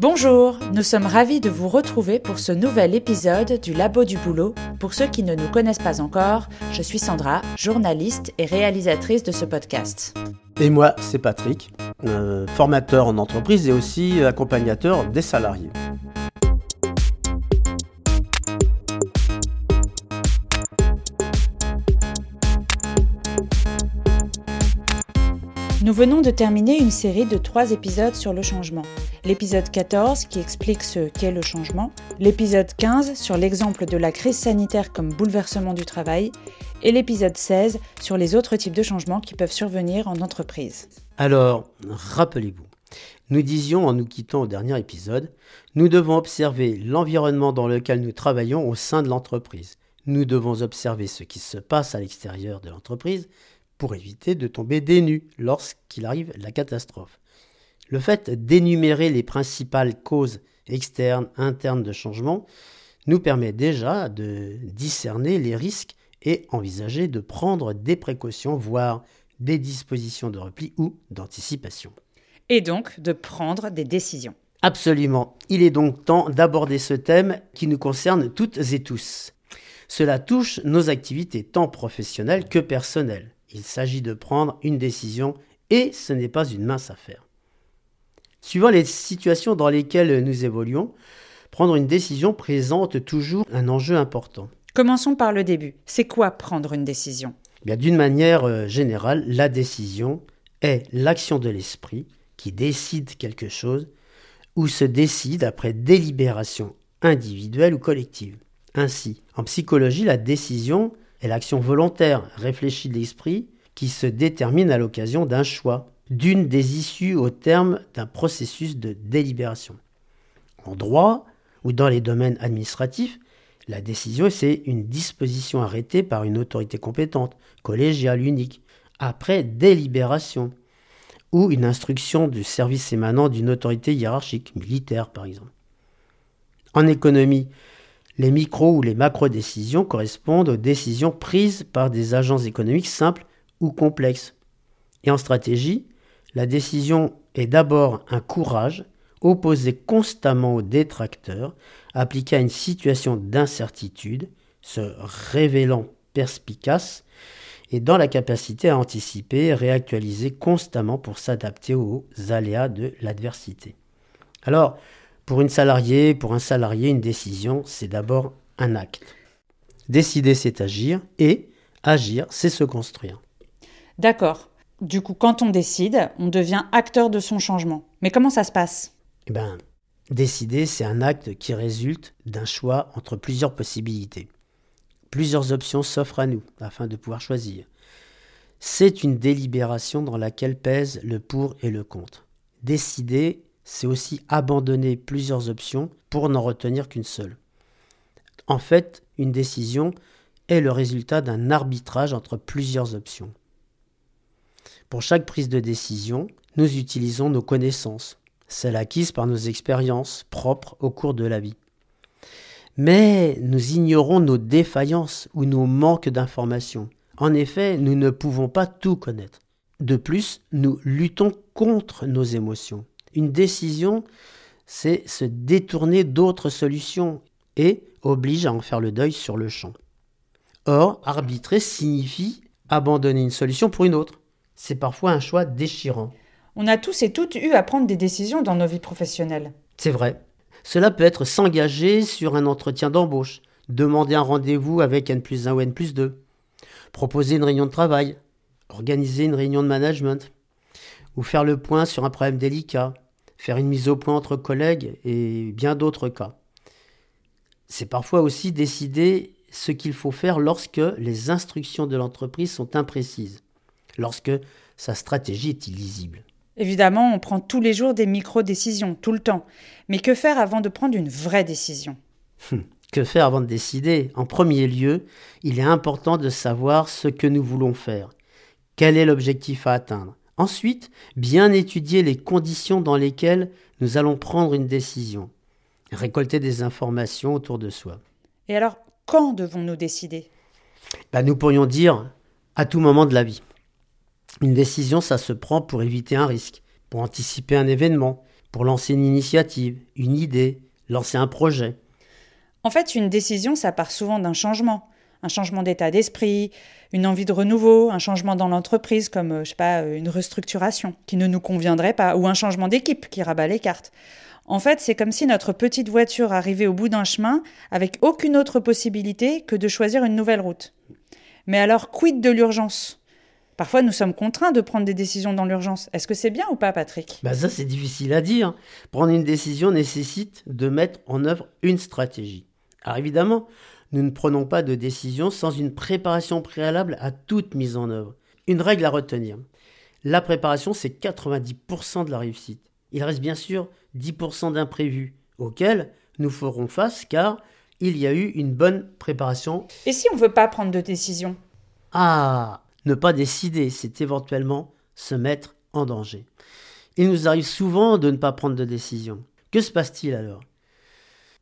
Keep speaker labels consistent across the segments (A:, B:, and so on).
A: Bonjour, nous sommes ravis de vous retrouver pour ce nouvel épisode du Labo du Boulot. Pour ceux qui ne nous connaissent pas encore, je suis Sandra, journaliste et réalisatrice de ce podcast.
B: Et moi, c'est Patrick, euh, formateur en entreprise et aussi accompagnateur des salariés.
A: Nous venons de terminer une série de trois épisodes sur le changement. L'épisode 14 qui explique ce qu'est le changement, l'épisode 15 sur l'exemple de la crise sanitaire comme bouleversement du travail, et l'épisode 16 sur les autres types de changements qui peuvent survenir en entreprise.
B: Alors, rappelez-vous, nous disions en nous quittant au dernier épisode, nous devons observer l'environnement dans lequel nous travaillons au sein de l'entreprise. Nous devons observer ce qui se passe à l'extérieur de l'entreprise pour éviter de tomber des lorsqu'il arrive la catastrophe. Le fait d'énumérer les principales causes externes, internes de changement nous permet déjà de discerner les risques et envisager de prendre des précautions, voire des dispositions de repli ou d'anticipation.
A: Et donc de prendre des décisions.
B: Absolument. Il est donc temps d'aborder ce thème qui nous concerne toutes et tous. Cela touche nos activités tant professionnelles que personnelles. Il s'agit de prendre une décision et ce n'est pas une mince affaire. Suivant les situations dans lesquelles nous évoluons, prendre une décision présente toujours un enjeu important.
A: Commençons par le début. C'est quoi prendre une décision?
B: D'une manière euh, générale, la décision est l'action de l'esprit qui décide quelque chose ou se décide après délibération individuelle ou collective. Ainsi, en psychologie, la décision est l'action volontaire, réfléchie de l'esprit, qui se détermine à l'occasion d'un choix, d'une des issues au terme d'un processus de délibération. En droit ou dans les domaines administratifs, la décision, c'est une disposition arrêtée par une autorité compétente, collégiale, unique, après délibération, ou une instruction du service émanant d'une autorité hiérarchique, militaire par exemple. En économie, les micro ou les macro-décisions correspondent aux décisions prises par des agents économiques simples ou complexes. Et en stratégie, la décision est d'abord un courage opposé constamment aux détracteurs, appliqué à une situation d'incertitude, se révélant perspicace et dans la capacité à anticiper et réactualiser constamment pour s'adapter aux aléas de l'adversité. Alors, pour une salariée, pour un salarié, une décision, c'est d'abord un acte. Décider, c'est agir, et agir, c'est se construire.
A: D'accord. Du coup, quand on décide, on devient acteur de son changement. Mais comment ça se passe?
B: Eh bien, décider, c'est un acte qui résulte d'un choix entre plusieurs possibilités. Plusieurs options s'offrent à nous afin de pouvoir choisir. C'est une délibération dans laquelle pèsent le pour et le contre. Décider, c'est aussi abandonner plusieurs options pour n'en retenir qu'une seule. En fait, une décision est le résultat d'un arbitrage entre plusieurs options. Pour chaque prise de décision, nous utilisons nos connaissances, celles acquises par nos expériences propres au cours de la vie. Mais nous ignorons nos défaillances ou nos manques d'informations. En effet, nous ne pouvons pas tout connaître. De plus, nous luttons contre nos émotions. Une décision, c'est se détourner d'autres solutions et oblige à en faire le deuil sur le champ. Or, arbitrer signifie abandonner une solution pour une autre. C'est parfois un choix déchirant.
A: On a tous et toutes eu à prendre des décisions dans nos vies professionnelles.
B: C'est vrai. Cela peut être s'engager sur un entretien d'embauche, demander un rendez-vous avec N plus 1 ou N plus 2, proposer une réunion de travail, organiser une réunion de management, ou faire le point sur un problème délicat, faire une mise au point entre collègues et bien d'autres cas. C'est parfois aussi décider ce qu'il faut faire lorsque les instructions de l'entreprise sont imprécises, lorsque sa stratégie est illisible.
A: Évidemment, on prend tous les jours des micro-décisions, tout le temps. Mais que faire avant de prendre une vraie décision?
B: Hum, Que faire avant de décider? En premier lieu, il est important de savoir ce que nous voulons faire. Quel est l'objectif à atteindre? Ensuite, bien étudier les conditions dans lesquelles nous allons prendre une décision. Récolter des informations autour de soi.
A: Et alors, quand devons-nous décider?
B: Bah, Nous pourrions dire à tout moment de la vie. Une décision, ça se prend pour éviter un risque, pour anticiper un événement, pour lancer une initiative, une idée, lancer un projet.
A: En fait, une décision, ça part souvent d'un changement. Un changement d'état d'esprit, une envie de renouveau, un changement dans l'entreprise comme, euh, je sais pas, euh, une restructuration qui ne nous conviendrait pas, ou un changement d'équipe qui rabat les cartes. En fait, c'est comme si notre petite voiture arrivait au bout d'un chemin avec aucune autre possibilité que de choisir une nouvelle route. Mais alors, quid de l'urgence? Parfois, nous sommes contraints de prendre des décisions dans l'urgence. Est-ce que c'est bien ou pas, Patrick?
B: Bah ça, c'est difficile à dire. Prendre une décision nécessite de mettre en œuvre une stratégie. Alors évidemment, nous ne prenons pas de décision sans une préparation préalable à toute mise en œuvre. Une règle à retenir. La préparation, c'est 90% de la réussite. Il reste bien sûr 10% d'imprévus auxquels nous ferons face car il y a eu une bonne préparation.
A: Et si on ne veut pas prendre de décision?
B: Ah Ne pas décider, c'est éventuellement se mettre en danger. Il nous arrive souvent de ne pas prendre de décision. Que se passe-t-il alors?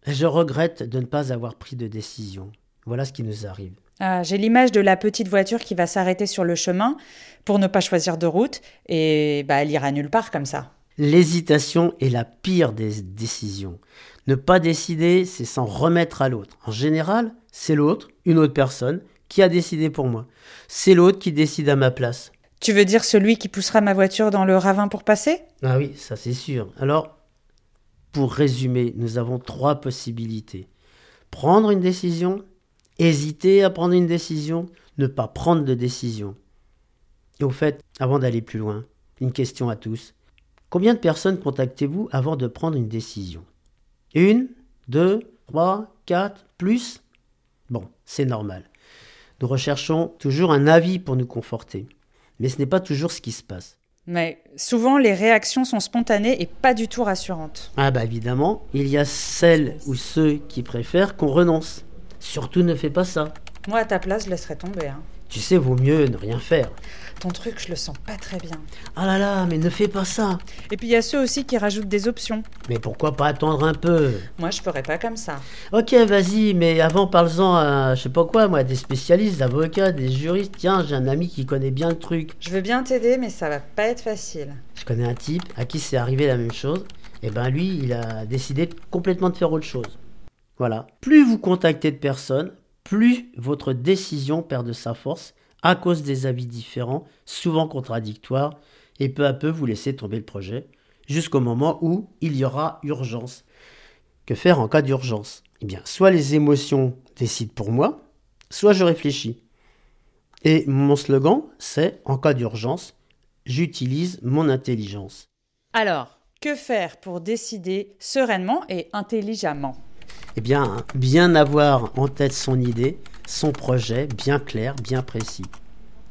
B: Je regrette de ne pas avoir pris de décision. Voilà ce qui nous arrive.
A: Ah, J'ai l'image de la petite voiture qui va s'arrêter sur le chemin pour ne pas choisir de route et bah, elle ira nulle part comme ça.
B: L'hésitation est la pire des décisions. Ne pas décider, c'est s'en remettre à l'autre. En général, c'est l'autre, une autre personne, qui a décidé pour moi. C'est l'autre qui décide à ma place.
A: Tu veux dire celui qui poussera ma voiture dans le ravin pour passer?
B: Ah oui, ça c'est sûr. Alors, pour résumer, nous avons trois possibilités. Prendre une décision, hésiter à prendre une décision, ne pas prendre de décision. Et au fait, avant d'aller plus loin, une question à tous. Combien de personnes contactez-vous avant de prendre une décision? Une Deux Trois Quatre Plus? Bon, c'est normal. Nous recherchons toujours un avis pour nous conforter. Mais ce n'est pas toujours ce qui se passe.
A: Mais souvent, les réactions sont spontanées et pas du tout rassurantes.
B: Ah bah évidemment, il y a celles ou ceux qui préfèrent qu'on renonce. Surtout ne fais pas ça.
A: Moi, à ta place, je laisserais tomber. hein.
B: Tu sais, vaut mieux ne rien faire.
A: Ton truc, je le sens pas très bien.
B: Ah là là, mais ne fais pas ça.
A: Et puis, il y a ceux aussi qui rajoutent des options.
B: Mais pourquoi pas attendre un peu?
A: Moi, je ferais pas comme ça.
B: Ok, vas-y, mais avant parle-en à, je sais pas quoi, moi, des spécialistes, des avocats, des juristes. Tiens, j'ai un ami qui connaît bien le truc.
A: Je veux bien t'aider, mais ça va pas être facile.
B: Je connais un type à qui c'est arrivé la même chose. Et ben lui, il a décidé complètement de faire autre chose. Voilà. Plus vous contactez de personnes, plus votre décision perd de sa force à cause des avis différents, souvent contradictoires, et peu à peu vous laissez tomber le projet, jusqu'au moment où il y aura urgence. Que faire en cas d'urgence? Eh bien, soit les émotions décident pour moi, soit je réfléchis. Et mon slogan, c'est en cas d'urgence, j'utilise mon intelligence.
A: Alors, que faire pour décider sereinement et intelligemment?
B: Eh bien, bien avoir en tête son idée, son projet bien clair, bien précis.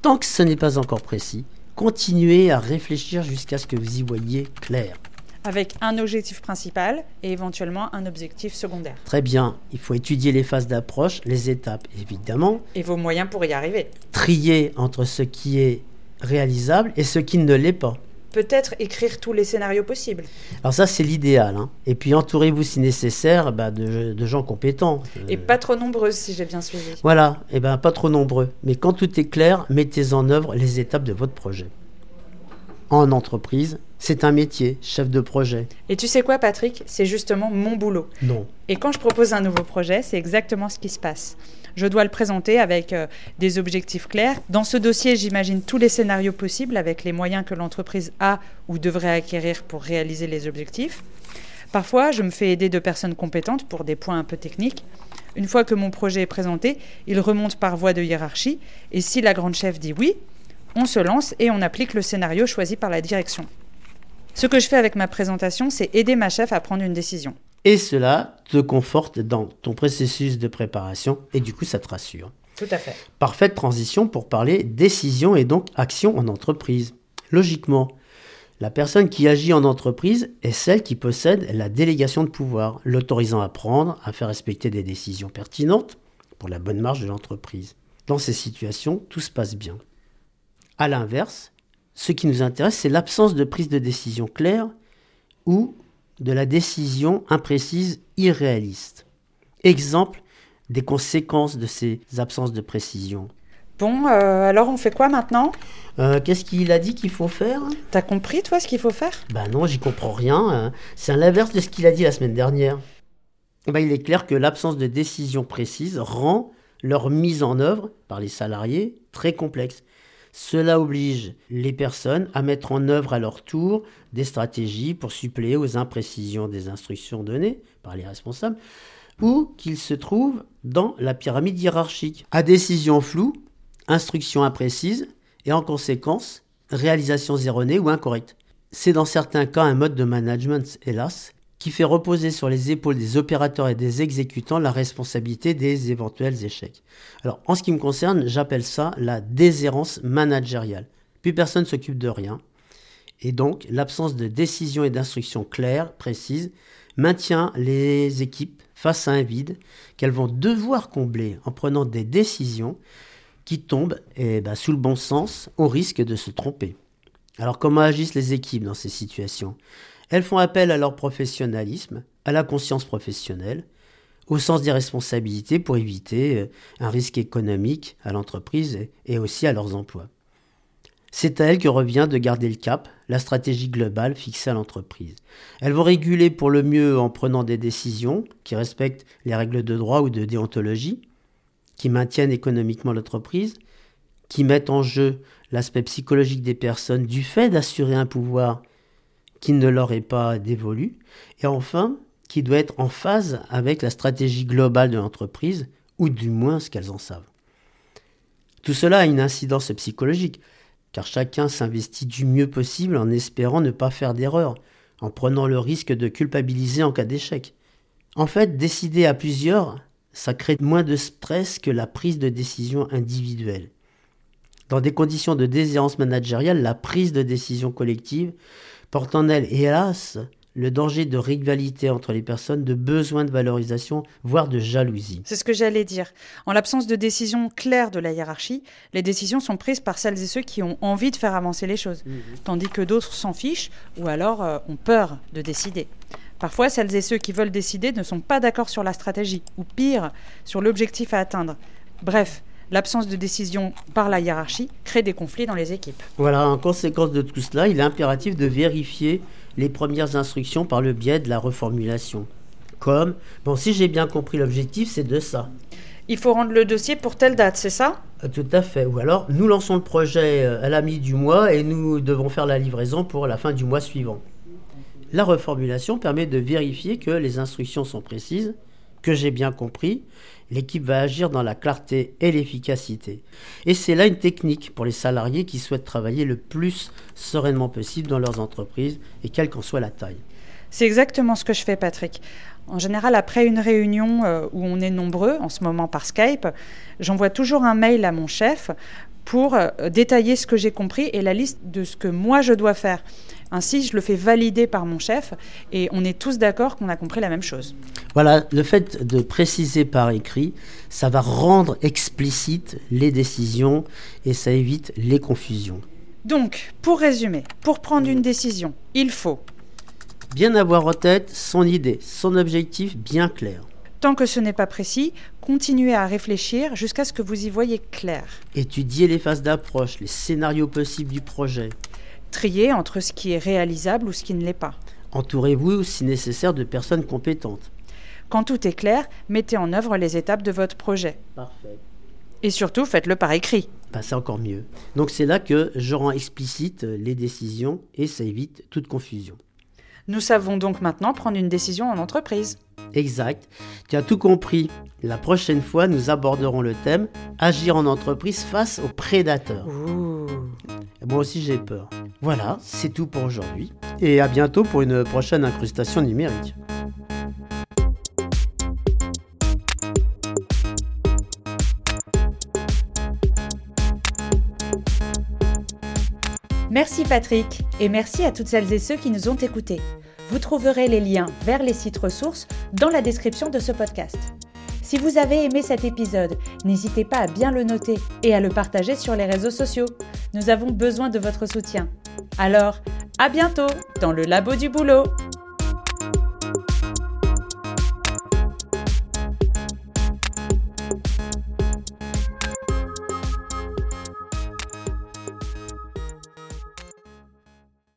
B: Tant que ce n'est pas encore précis, continuez à réfléchir jusqu'à ce que vous y voyez clair.
A: Avec un objectif principal et éventuellement un objectif secondaire.
B: Très bien, il faut étudier les phases d'approche, les étapes évidemment,
A: Et vos moyens pour y arriver.
B: trier entre ce qui est réalisable et ce qui ne l'est pas.
A: Peut-être écrire tous les scénarios possibles.
B: Alors ça c'est l'idéal. hein. Et puis entourez-vous si nécessaire bah, de, de gens compétents. Euh,
A: Et pas trop nombreuses si j'ai bien suivi.
B: Voilà, et ben pas trop nombreux. Mais quand tout est clair, mettez en œuvre les étapes de votre projet. En entreprise, c'est un métier, chef de projet.
A: Et tu sais quoi, Patrick? C'est justement mon boulot.
B: Non.
A: Et quand je propose un nouveau projet, c'est exactement ce qui se passe. Je dois le présenter avec euh, des objectifs clairs. Dans ce dossier, j'imagine tous les scénarios possibles avec les moyens que l'entreprise a ou devrait acquérir pour réaliser les objectifs. Parfois, je me fais aider de personnes compétentes pour des points un peu techniques. Une fois que mon projet est présenté, il remonte par voie de hiérarchie et si la grande chef dit oui, on se lance et on applique le scénario choisi par la direction. Ce que je fais avec ma présentation, c'est aider ma chef à prendre une décision.
B: Et cela te conforte dans ton processus de préparation et du coup ça te rassure.
A: Tout à fait.
B: Parfaite transition pour parler décision et donc action en entreprise. Logiquement, la personne qui agit en entreprise est celle qui possède la délégation de pouvoir, l'autorisant à prendre, à faire respecter des décisions pertinentes pour la bonne marche de l'entreprise. Dans ces situations, tout se passe bien. À l'inverse, ce qui nous intéresse, c'est l'absence de prise de décision claire ou de la décision imprécise irréaliste. Exemple des conséquences de ces absences de précision.
A: Bon, euh, alors on fait quoi maintenant?
B: Euh, Qu'est-ce qu'il a dit qu'il faut faire?
A: T'as compris, toi, ce qu'il faut faire?
B: Bah non, j'y comprends rien. hein. C'est à l'inverse de ce qu'il a dit la semaine dernière. Bah, il est clair que l'absence de décision précise rend leur mise en œuvre par les salariés très complexe. Cela oblige les personnes à mettre en œuvre à leur tour des stratégies pour suppléer aux imprécisions des instructions données par les responsables ou qu'ils se trouvent dans la pyramide hiérarchique. À décision floue, instructions imprécises et en conséquence, réalisations erronées ou incorrectes. C'est dans certains cas un mode de management, hélas, qui fait reposer sur les épaules des opérateurs et des exécutants la responsabilité des éventuels échecs. Alors, en ce qui me concerne, j'appelle ça la déshérence managériale. Plus personne ne s'occupe de rien. Et donc, l'absence de décision et d'instructions claires, précises, maintient les équipes face à un vide qu'elles vont devoir combler en prenant des décisions qui tombent, eh ben, sous le bon sens, au risque de se tromper. Alors comment agissent les équipes dans ces situations? Elles font appel à leur professionnalisme, à la conscience professionnelle, au sens des responsabilités pour éviter euh, un risque économique à l'entreprise et- et aussi à leurs emplois. C'est à elles que revient de garder le cap, la stratégie globale fixée à l'entreprise. Elles vont réguler pour le mieux en prenant des décisions qui respectent les règles de droit ou de déontologie, qui maintiennent économiquement l'entreprise, qui mettent en jeu l'aspect psychologique des personnes du fait d'assurer un pouvoir qui ne leur est pas dévolu, et enfin, qui doit être en phase avec la stratégie globale de l'entreprise, ou du moins ce qu'elles en savent. Tout cela a une incidence psychologique, car chacun s'investit du mieux possible en espérant ne pas faire d'erreur, en prenant le risque de culpabiliser en cas d'échec. En fait, décider à plusieurs, ça crée moins de stress que la prise de décision individuelle. Dans des conditions de déshérence managériale, la prise de décision collective porte en elle, hélas, le danger de rivalité entre les personnes, de besoin de valorisation, voire de jalousie.
A: C'est ce que j'allais dire. En l'absence de décision claire de la hiérarchie, les décisions sont prises par celles et ceux qui ont envie de faire avancer les choses, tandis que d'autres s'en fichent ou alors euh, ont peur de décider. Parfois, celles et ceux qui veulent décider ne sont pas d'accord sur la stratégie, ou pire, sur l'objectif à atteindre. Bref, l'absence de décision par la hiérarchie crée des conflits dans les équipes.
B: Voilà, en conséquence de tout cela, il est impératif de vérifier les premières instructions par le biais de la reformulation. Comme, bon, si j'ai bien compris l'objectif, c'est de ça.
A: Il faut rendre le dossier pour telle date, c'est ça?
B: Euh, Tout à fait. Ou alors, nous lançons le projet euh, à la mi du mois et nous devons faire la livraison pour la fin du mois suivant. La reformulation permet de vérifier que les instructions sont précises, que j'ai bien compris. L'équipe va agir dans la clarté et l'efficacité. Et c'est là une technique pour les salariés qui souhaitent travailler le plus sereinement possible dans leurs entreprises et quelle qu'en soit la taille.
A: C'est exactement ce que je fais, Patrick. En général, après une réunion euh, où on est nombreux, en ce moment par Skype, j'envoie toujours un mail à mon chef pour euh, détailler ce que j'ai compris et la liste de ce que moi je dois faire. Ainsi, je le fais valider par mon chef et on est tous d'accord qu'on a compris la même chose.
B: Voilà, le fait de préciser par écrit, ça va rendre explicite les décisions et ça évite les confusions.
A: Donc, pour résumer, pour prendre une décision, il faut,
B: Bien avoir en tête son idée, son objectif bien clair.
A: tant que ce n'est pas précis, continuer à réfléchir jusqu'à ce que vous y voyez clair.
B: Étudier les phases d'approche, les scénarios possibles du projet.
A: Trier entre ce qui est réalisable ou ce qui ne l'est pas.
B: Entourez-vous, si nécessaire, de personnes compétentes.
A: Quand tout est clair, mettez en œuvre les étapes de votre projet.
B: Parfait.
A: Et surtout, faites-le par écrit.
B: Bah, c'est encore mieux. Donc c'est là que je rends explicite les décisions et ça évite toute confusion.
A: Nous savons donc maintenant prendre une décision en entreprise.
B: Exact. Tu as tout compris. La prochaine fois, nous aborderons le thème Agir en entreprise face aux prédateurs.
A: Ouh.
B: Moi aussi j'ai peur. Voilà, c'est tout pour aujourd'hui. Et à bientôt pour une prochaine incrustation numérique.
A: Merci Patrick et merci à toutes celles et ceux qui nous ont écoutés. Vous trouverez les liens vers les sites ressources dans la description de ce podcast. Si vous avez aimé cet épisode, n'hésitez pas à bien le noter et à le partager sur les réseaux sociaux. Nous avons besoin de votre soutien. Alors, à bientôt dans le labo du boulot